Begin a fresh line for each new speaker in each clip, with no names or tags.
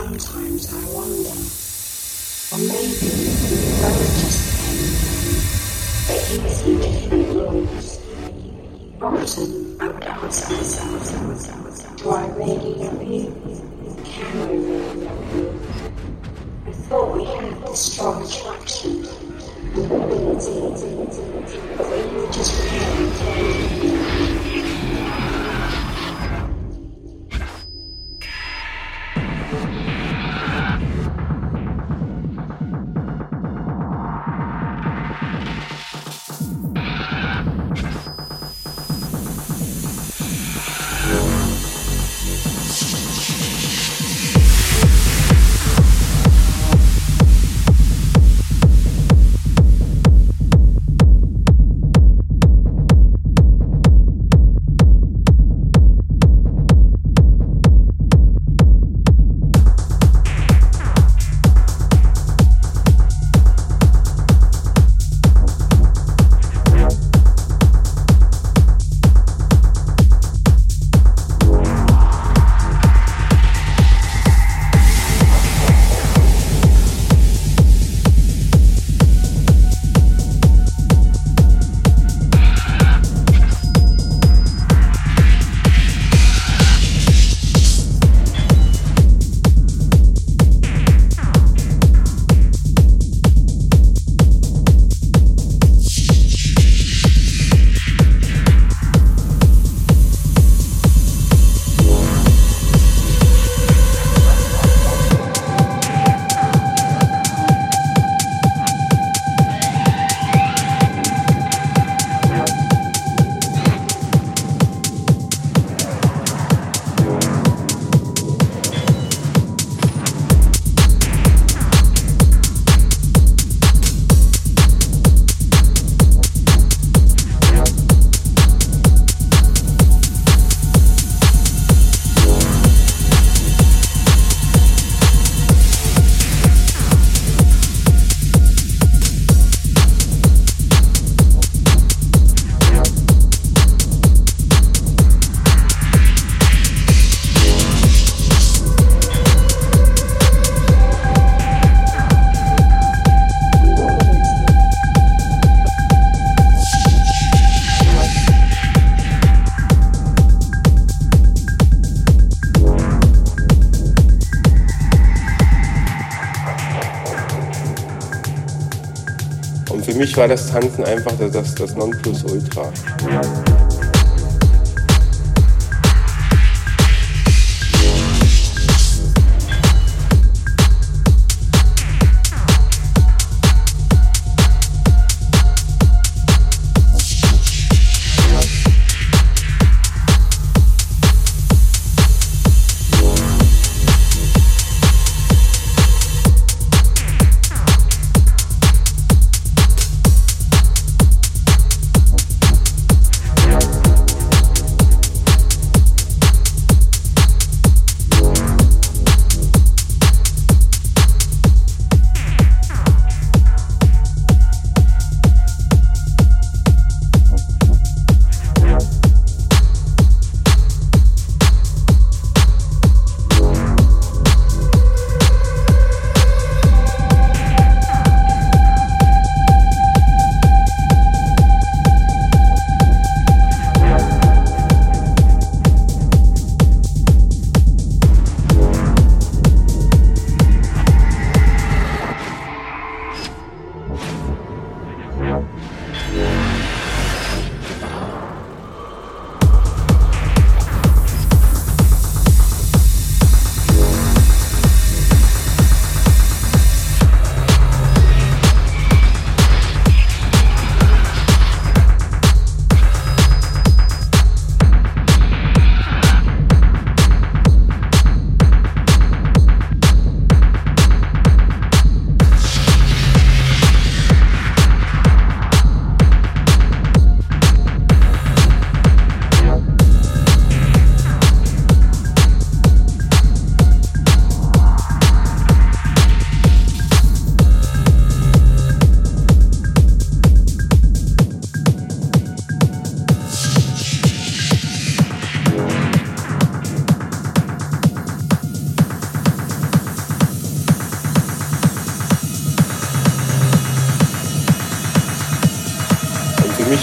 Sometimes I wonder, or maybe he was just playing, but he seemed to be rules. Often I would ask myself, do I really love you? Can I really love you? I thought we had this strong attraction, but we were just playing.
mich war das Tanzen einfach das, das, das Nonplusultra.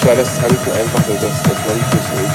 War das Tanzen einfach das, das Nonplusultra.